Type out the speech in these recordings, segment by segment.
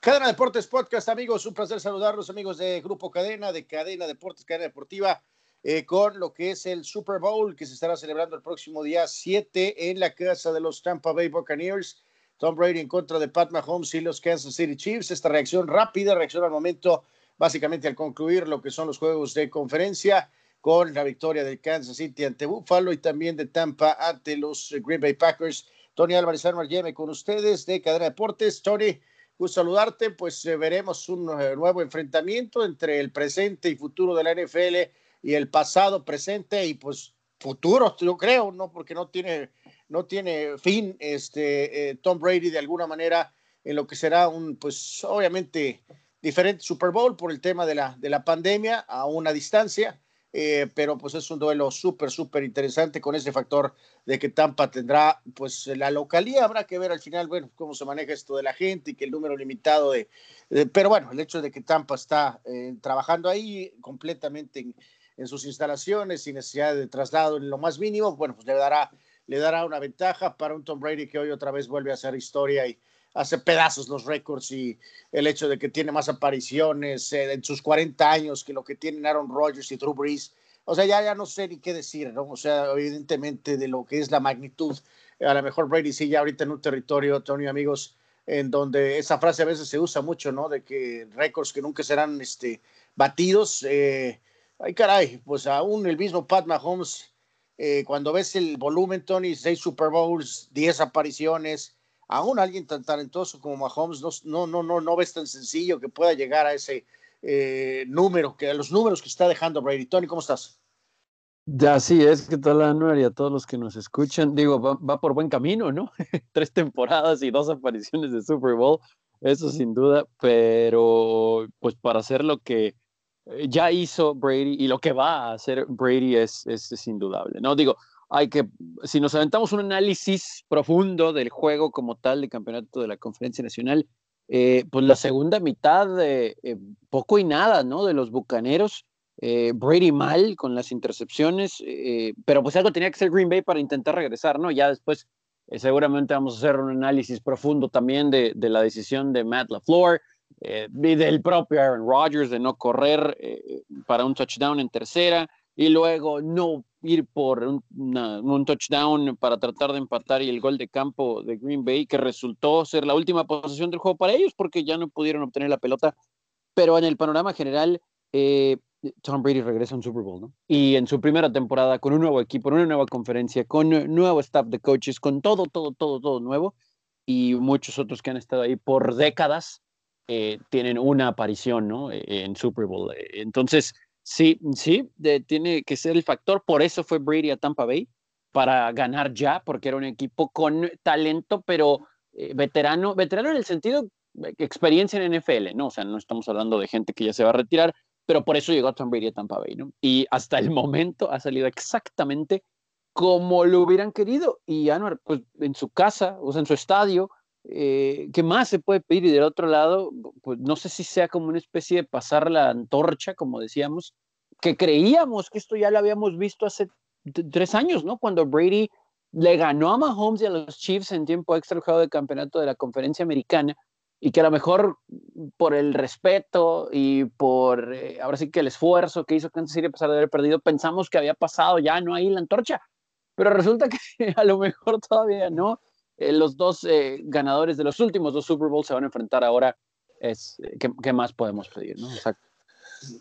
Cadena Deportes Podcast, amigos, un placer saludarlos, amigos de Grupo Cadena, de Cadena Deportes, Cadena Deportiva, eh, con lo que es el Super Bowl que se estará celebrando el próximo día 7 en la casa de los Tampa Bay Buccaneers. Tom Brady en contra de Pat Mahomes y los Kansas City Chiefs. Esta reacción rápida, reacción al momento, básicamente al concluir lo que son los juegos de conferencia, con la victoria del Kansas City ante Buffalo y también de Tampa ante los Green Bay Packers. Tony Álvarez Armar con ustedes de Cadena Deportes. Tony, gusto saludarte, pues eh, veremos un eh, nuevo enfrentamiento entre el presente y futuro de la NFL y el pasado, presente y pues futuro, yo creo, ¿no? Porque no tiene, no tiene fin este eh, Tom Brady de alguna manera en lo que será un, pues obviamente diferente Super Bowl por el tema de la, de la pandemia a una distancia eh, pero pues es un duelo súper, súper interesante con ese factor de que Tampa tendrá pues la localía, habrá que ver al final, bueno, cómo se maneja esto de la gente y que el número limitado de, pero bueno, el hecho de que Tampa está eh, trabajando ahí completamente en, en, sus instalaciones sin necesidad de traslado en lo más mínimo, bueno, pues le dará, le dará una ventaja para un Tom Brady que hoy otra vez vuelve a hacer historia y hace pedazos los récords y el hecho de que tiene más apariciones eh, en sus 40 años que lo que tienen Aaron Rodgers y Drew Brees. O sea, ya, ya no sé ni qué decir, ¿no? O sea, evidentemente de lo que es la magnitud, a lo mejor Brady sigue ahorita en un territorio, Tony, amigos, en donde esa frase a veces se usa mucho, ¿no? De que récords que nunca serán este, batidos. Eh, ay, caray, pues aún el mismo Pat Mahomes, eh, cuando ves el volumen, Tony, seis Super Bowls, diez apariciones, aún alguien tan talentoso como Mahomes no, no, no, no ves tan sencillo que pueda llegar a ese eh, número, que a los números que está dejando Brady. Tony, ¿cómo estás? Ya sí, es que toda la y a todos los que nos escuchan, digo, va, por buen camino, ¿no? Tres temporadas y dos apariciones de Super Bowl, eso sin duda, pero pues para hacer lo que eh, ya hizo Brady y lo que va a hacer Brady es, es, es indudable, ¿no? Digo, hay que, si nos aventamos un análisis profundo del juego como tal de campeonato de la Conferencia Nacional, eh, pues la segunda mitad, de eh, poco y nada, ¿no? De los Bucaneros, eh, Brady mal con las intercepciones, pero pues algo tenía que ser Green Bay para intentar regresar, ¿no? Ya después seguramente vamos a hacer un análisis profundo también de, de la decisión de Matt LaFleur y del propio Aaron Rodgers de no correr para un touchdown en tercera y luego no ir por un, touchdown para tratar de empatar y el gol de campo de Green Bay, que resultó ser la última posición del juego para ellos porque ya no pudieron obtener la pelota. Pero en el panorama general, eh, Tom Brady regresa a un Super Bowl. Y en su primera temporada, con un nuevo equipo, una nueva conferencia, con nuevo staff de coaches, con todo, todo, todo, todo nuevo, y muchos otros que han estado ahí por décadas, eh, tienen una aparición, ¿no? En Super Bowl. Entonces, Sí, sí, tiene que ser el factor. Por eso fue Brady a Tampa Bay, para ganar ya, porque era un equipo con talento, pero eh, veterano, veterano en el sentido de experiencia en NFL, ¿no? O sea, no estamos hablando de gente que ya se va a retirar, pero por eso llegó Tom a Tampa Bay, ¿no? Y hasta el momento ha salido exactamente como lo hubieran querido. Y Anwar, pues en su casa, o sea, en su estadio, eh, ¿qué más se puede pedir? Y del otro lado, pues no sé si sea como una especie de pasar la antorcha, como decíamos, que creíamos que esto ya lo habíamos visto hace tres años, ¿no? Cuando Brady le ganó a Mahomes y a los Chiefs en tiempo extra el juego de campeonato de la conferencia americana y que a lo mejor por el respeto y por eh, ahora sí que el esfuerzo que hizo Kansas City a pesar de haber perdido, pensamos que había pasado ya, no ahí la antorcha, pero resulta que a lo mejor todavía no eh, los dos eh, ganadores de los últimos dos Super Bowls se van a enfrentar ahora. Es, eh, ¿qué, más podemos pedir? ¿no?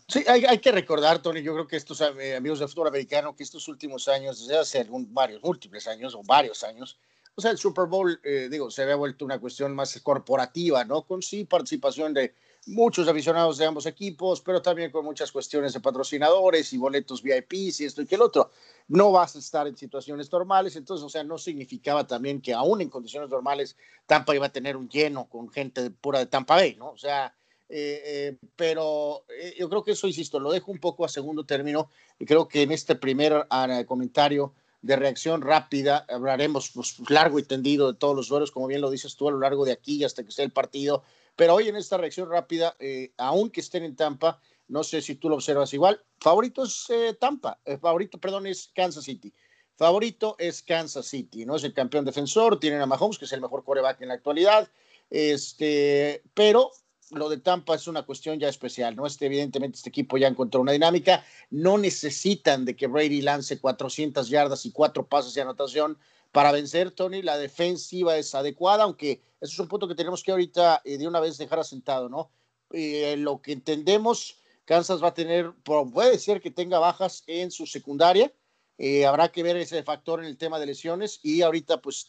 Sí, hay, hay, que recordar, Tony, yo creo que estos amigos del fútbol americano, que estos últimos años, desde hace algún, varios, múltiples años o varios años, o sea, el Super Bowl, digo, se había vuelto una cuestión más corporativa, ¿no? Con sí participación de muchos aficionados de ambos equipos, pero también con muchas cuestiones de patrocinadores y boletos VIPs y esto y que el otro. No vas a estar en situaciones normales, entonces, o sea, no significaba también que aún en condiciones normales Tampa iba a tener un lleno con gente pura de Tampa Bay, ¿no? O sea, eh, eh, pero eh, yo creo que eso, insisto, lo dejo un poco a segundo término y creo que en este primer ah, comentario de reacción rápida hablaremos pues, largo y tendido de todos los duelos, como bien lo dices tú, a lo largo de aquí hasta que sea el partido pero hoy en esta reacción rápida, eh, aunque estén en Tampa, no sé si tú lo observas igual, favorito es eh, Tampa, el favorito, perdón, es Kansas City. Favorito es Kansas City, ¿no? Es el campeón defensor, tienen a Mahomes, que es el mejor coreback en la actualidad, este, pero lo de Tampa es una cuestión ya especial, ¿no? Este, evidentemente, este equipo ya encontró una dinámica. No necesitan de que Brady lance 400 yardas y cuatro pases de anotación para vencer, Tony. La defensiva es adecuada, aunque eso es un punto que tenemos que ahorita eh, de una vez dejar asentado, ¿no? Eh, lo que entendemos, Kansas va a tener, puede ser que tenga bajas en su secundaria. Eh, habrá que ver ese factor en el tema de lesiones y ahorita pues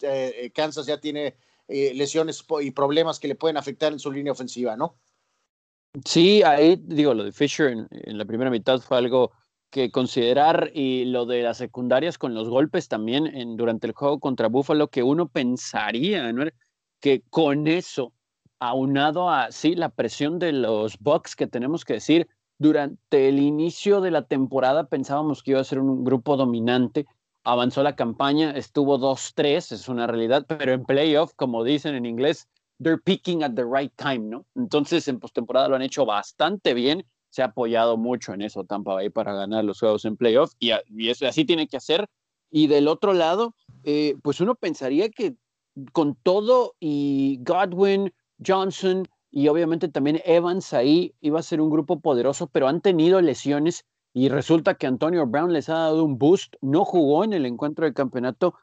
Kansas ya tiene lesiones y problemas que le pueden afectar en su línea ofensiva, ¿no? Sí, ahí digo, lo de Fisher en la primera mitad fue algo que considerar y lo de las secundarias con los golpes también en, durante el juego contra Buffalo, que uno pensaría ¿no? que con eso, aunado a sí, la presión de los Bucks, que tenemos que decir, durante el inicio de la temporada pensábamos que iba a ser un grupo dominante, avanzó la campaña, estuvo 2-3, es una realidad, pero en playoff, como dicen en inglés, they're peaking at the right time, ¿no? Entonces en postemporada lo han hecho bastante bien se ha apoyado mucho en eso Tampa Bay para ganar los juegos en playoff y, eso, así tiene que hacer. Y del otro lado, eh, pues uno pensaría que con todo y Godwin, Johnson y obviamente también Evans ahí iba a ser un grupo poderoso, pero han tenido lesiones y resulta que Antonio Brown les ha dado un boost, no jugó en el encuentro de campeonato,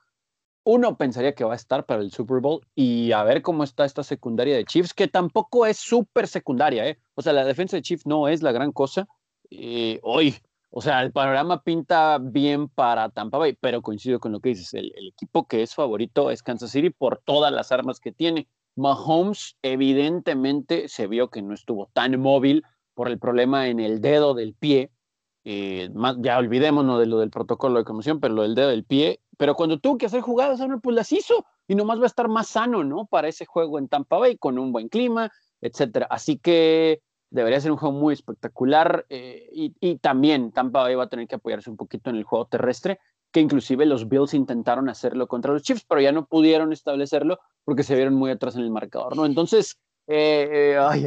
uno pensaría que va a estar para el Super Bowl y a ver cómo está esta secundaria de Chiefs, que tampoco es súper secundaria, ¿eh? O sea, la defensa de Chiefs no es la gran cosa. Eh, hoy, o sea, el panorama pinta bien para Tampa Bay, pero coincido con lo que dices, el, equipo que es favorito es Kansas City por todas las armas que tiene. Mahomes evidentemente se vio que no estuvo tan móvil por el problema en el dedo del pie. Eh, ya olvidémonos de lo del protocolo de conmoción, pero lo del dedo del pie pero cuando tuvo que hacer jugadas, pues las hizo y nomás va a estar más sano, ¿no? Para ese juego en Tampa Bay, con un buen clima, etcétera. Así que debería ser un juego muy espectacular eh, y, también Tampa Bay va a tener que apoyarse un poquito en el juego terrestre, que inclusive los Bills intentaron hacerlo contra los Chiefs, pero ya no pudieron establecerlo porque se vieron muy atrás en el marcador, ¿no? Entonces, eh, eh, ay,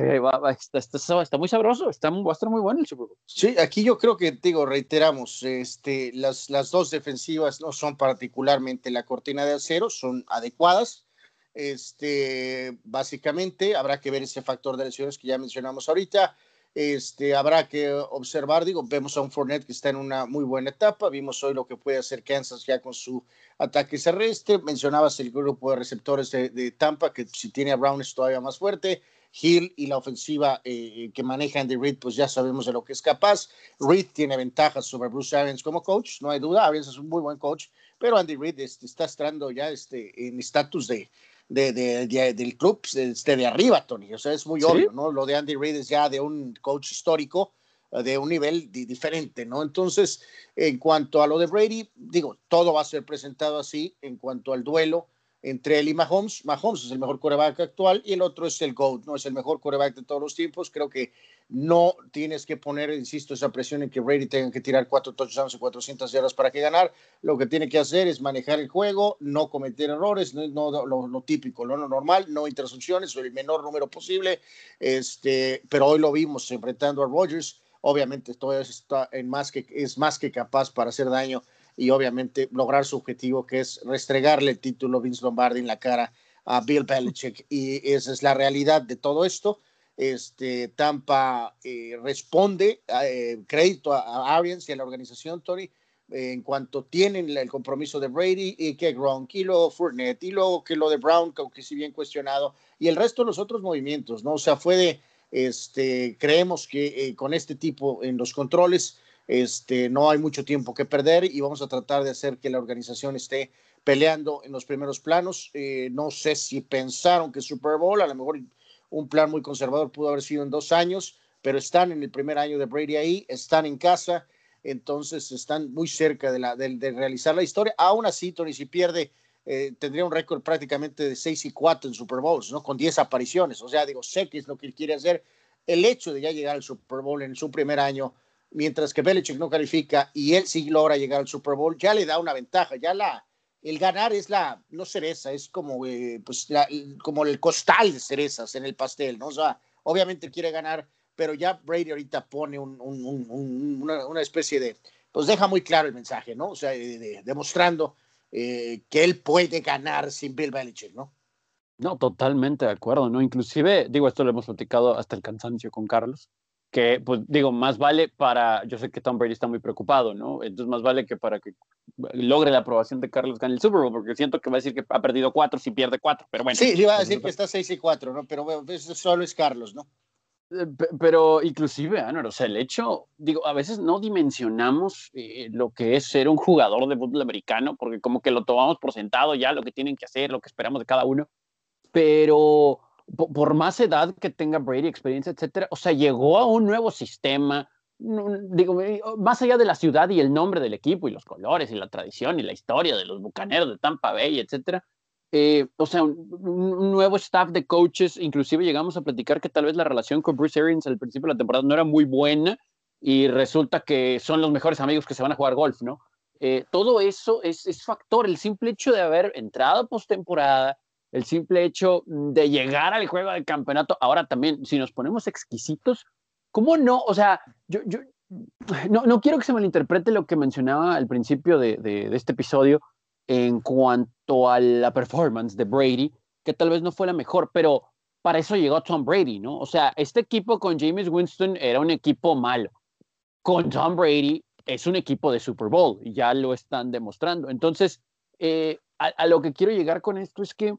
está, muy sabroso, está, va a estar muy bueno el Super Bowl. Sí, aquí yo creo que, digo, reiteramos, este, las, las dos defensivas no son particularmente la cortina de acero, son adecuadas. Este, básicamente, habrá que ver ese factor de lesiones que ya mencionamos ahorita. Este, habrá que observar, digo, vemos a un Fournette que está en una muy buena etapa, vimos hoy lo que puede hacer Kansas ya con su ataque terrestre, mencionabas el grupo de receptores de, Tampa, que si tiene a Brown es todavía más fuerte, Hill y la ofensiva eh, que maneja Andy Reid, pues ya sabemos de lo que es capaz. Reid tiene ventajas sobre Bruce Arians como coach, no hay duda, Arians es un muy buen coach, pero Andy Reid este, está entrando ya este, en estatus de, de, del club este, de arriba, Tony. O sea, es muy obvio, ¿no? Lo de Andy Reid es ya de un coach histórico, eh, de un nivel diferente, ¿no? Entonces, en cuanto a lo de Brady, digo, todo va a ser presentado así en cuanto al duelo entre él y Mahomes. Mahomes es el mejor coreback actual y el otro es el GOAT, ¿no? Es el mejor coreback de todos los tiempos. Creo que no tienes que poner, insisto, esa presión en que Brady tenga que tirar cuatro touchdowns y 400 yardas para que ganar. Lo que tiene que hacer es manejar el juego, no cometer errores, no, lo, típico, lo normal, no intercepciones, el menor número posible. Este, pero hoy lo vimos enfrentando a Rodgers. Obviamente, todo está en más que, es más que capaz para hacer daño y obviamente lograr su objetivo, que es restregarle el título Vince Lombardi en la cara a Bill Belichick. Y esa es la realidad de todo esto. Este, Tampa eh, responde eh, crédito a, Arians y a la organización, Tony, en cuanto tienen el compromiso de Brady y que Gronk y luego Fournette y luego que lo de Brown, aunque si bien cuestionado, y el resto de los otros movimientos, ¿no? O sea, fue de, este, creemos que eh, con este tipo en los controles este, no hay mucho tiempo que perder y vamos a tratar de hacer que la organización esté peleando en los primeros planos. Eh, no sé si pensaron que Super Bowl, a lo mejor un plan muy conservador pudo haber sido en dos años, pero están en el primer año de Brady ahí, están en casa, entonces están muy cerca de, la, realizar la historia. Aún así, Tony, si pierde, eh, tendría un récord prácticamente de 6 y 4 en Super Bowls, ¿no? Con 10 apariciones. O sea, digo, sé que es lo que quiere hacer. El hecho de ya llegar al Super Bowl en su primer año mientras que Belichick no califica y él sí logra llegar al Super Bowl, ya le da una ventaja, ya la, el ganar es la, no cereza, es como, eh, pues como el costal de cerezas en el pastel, ¿no? O sea, obviamente quiere ganar, pero ya Brady ahorita pone una, especie de, pues deja muy claro el mensaje, ¿no? O sea, demostrando eh, que él puede ganar sin Bill Belichick, ¿no? No, totalmente de acuerdo, ¿no? Inclusive, digo, esto lo hemos platicado hasta el cansancio con Carlos, que, pues, digo, más vale para, yo sé que Tom Brady está muy preocupado, ¿no? Entonces, más vale que para que logre la aprobación de Carlos gane el Super Bowl, porque siento que va a decir que ha perdido cuatro si pierde cuatro, pero bueno. Sí, iba a decir que está seis y cuatro, ¿no? Pero bueno, eso solo es Carlos, ¿no? Eh, pero inclusive, Anor, o sea, el hecho, digo, a veces no dimensionamos eh, lo que es ser un jugador de fútbol americano, porque como que lo tomamos por sentado ya, lo que tienen que hacer, lo que esperamos de cada uno, pero por más edad que tenga Brady, experiencia, etcétera, o sea, llegó a un nuevo sistema, digo, eh, más allá de la ciudad y el nombre del equipo y los colores y la tradición y la historia de los bucaneros de Tampa Bay, etcétera, eh, o sea, un, nuevo staff de coaches, inclusive llegamos a platicar que tal vez la relación con Bruce Arians al principio de la temporada no era muy buena y resulta que son los mejores amigos que se van a jugar golf, ¿no? Eh, todo eso es, es, factor, el simple hecho de haber entrado postemporada, el simple hecho de llegar al juego del campeonato, ahora también, si nos ponemos exquisitos, ¿cómo no? O sea, yo, yo no, no quiero que se malinterprete lo que mencionaba al principio de, de, este episodio, en cuanto a la performance de Brady, que tal vez no fue la mejor, pero para eso llegó Tom Brady, ¿no? O sea, este equipo con James Winston era un equipo malo. Con Tom Brady es un equipo de Super Bowl, y ya lo están demostrando. Entonces, eh, a, lo que quiero llegar con esto es que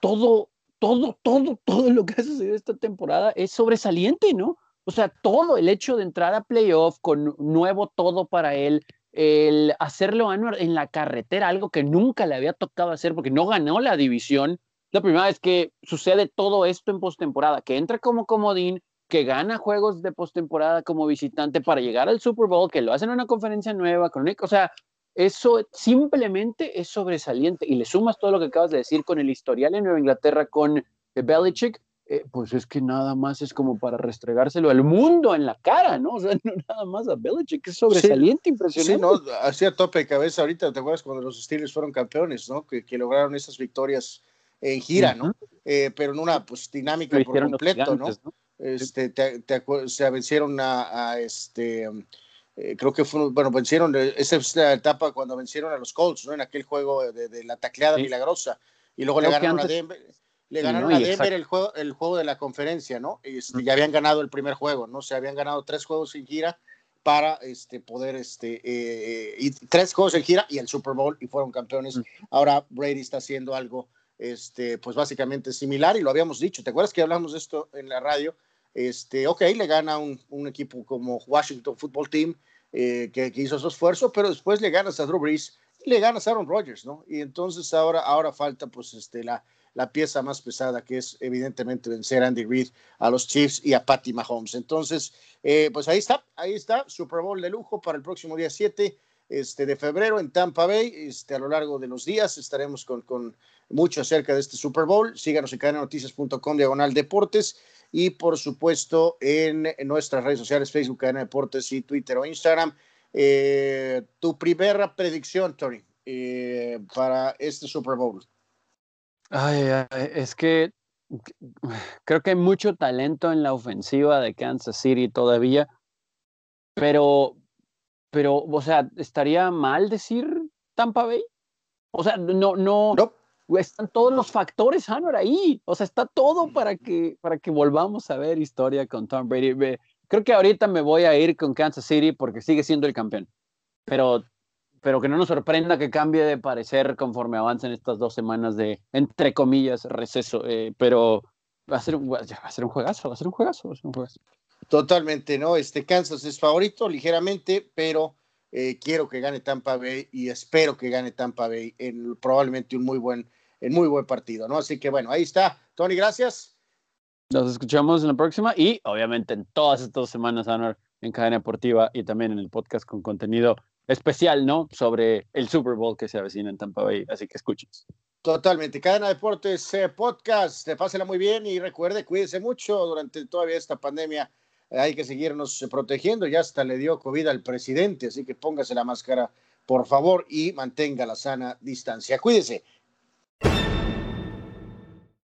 todo, todo, todo, todo lo que ha sucedido esta temporada es sobresaliente, ¿no? O sea, todo el hecho de entrar a playoff con nuevo todo para él, el hacerlo en la carretera, algo que nunca le había tocado hacer porque no ganó la división. La primera vez que sucede todo esto en postemporada, que entra como comodín, que gana juegos de postemporada como visitante para llegar al Super Bowl, que lo hacen en una conferencia nueva, con o sea, eso simplemente es sobresaliente y le sumas todo lo que acabas de decir con el historial en Nueva Inglaterra con Belichick, eh, pues es que nada más es como para restregárselo al mundo en la cara, ¿no? O sea, no nada más a Belichick, es sobresaliente, impresionante. Sí, no, hacía tope de cabeza ahorita, ¿te acuerdas cuando los Steelers fueron campeones, ¿no? Que, que lograron esas victorias en gira, ¿no? Eh, pero en una pues dinámica por completo, ¿no? Este, te, se vencieron a, este, eh, creo que fue, bueno, vencieron, esa es la etapa cuando vencieron a los Colts, ¿no? En aquel juego de, la tacleada milagrosa. Y luego le ganaron a Denver le ganaron a Denver el juego, el juego de la conferencia, ¿no? Este, ya habían ganado el primer juego, ¿no? Se habían ganado tres juegos en gira para este, poder, este, eh, y tres juegos en gira y el Super Bowl y fueron campeones. Ahora Brady está haciendo algo, este, pues básicamente similar y lo habíamos dicho. ¿Te acuerdas que hablamos de esto en la radio? Este, ok, le gana un, un equipo como Washington Football Team eh, que, hizo su esfuerzo, pero después le ganas a Drew Brees y le ganas a Aaron Rodgers, ¿no? Y entonces ahora, ahora falta, pues, este, la, la pieza más pesada, que es evidentemente vencer a Andy Reid, a los Chiefs y a Patty Mahomes. Entonces, eh, pues ahí está, ahí está, Super Bowl de lujo para el próximo día 7 este, de febrero en Tampa Bay. Este, a lo largo de los días estaremos con, con mucho acerca de este Super Bowl. Síganos en cadenanoticias.com, diagonal deportes. Y por supuesto en, nuestras redes sociales, Facebook, Cadena Deportes y Twitter o Instagram. Eh, tu primera predicción, Tony, eh, para este Super Bowl. Ay, es que creo que hay mucho talento en la ofensiva de Kansas City todavía, pero, pero, o sea, ¿estaría mal decir Tampa Bay? O sea, no, no, están todos los factores, Hanor, ahí. O sea, está todo para que, para que volvamos a ver historia con Tom Brady. Creo que ahorita me voy a ir con Kansas City porque sigue siendo el campeón. Pero pero que no nos sorprenda que cambie de parecer conforme avancen estas dos semanas de, entre comillas, receso. Eh, pero va a, ser un, va a ser un juegazo, va a ser un juegazo, va a ser un juegazo. Totalmente, ¿no? Este Kansas es favorito ligeramente, pero eh, quiero que gane Tampa Bay y espero que gane Tampa Bay en probablemente un muy buen, en muy buen partido, ¿no? Así que bueno, ahí está. Tony, gracias. Nos escuchamos en la próxima y obviamente en todas estas semanas, Anor, en Cadena Deportiva y también en el podcast con contenido especial, ¿no? Sobre el Super Bowl que se avecina en Tampa Bay, así que escuches. Totalmente. Cadena Deportes eh, Podcast, pásela muy bien y recuerde, cuídese mucho durante todavía esta pandemia. Hay que seguirnos protegiendo. Ya hasta le dio COVID al presidente, así que póngase la máscara, por favor, y mantenga la sana distancia. Cuídese.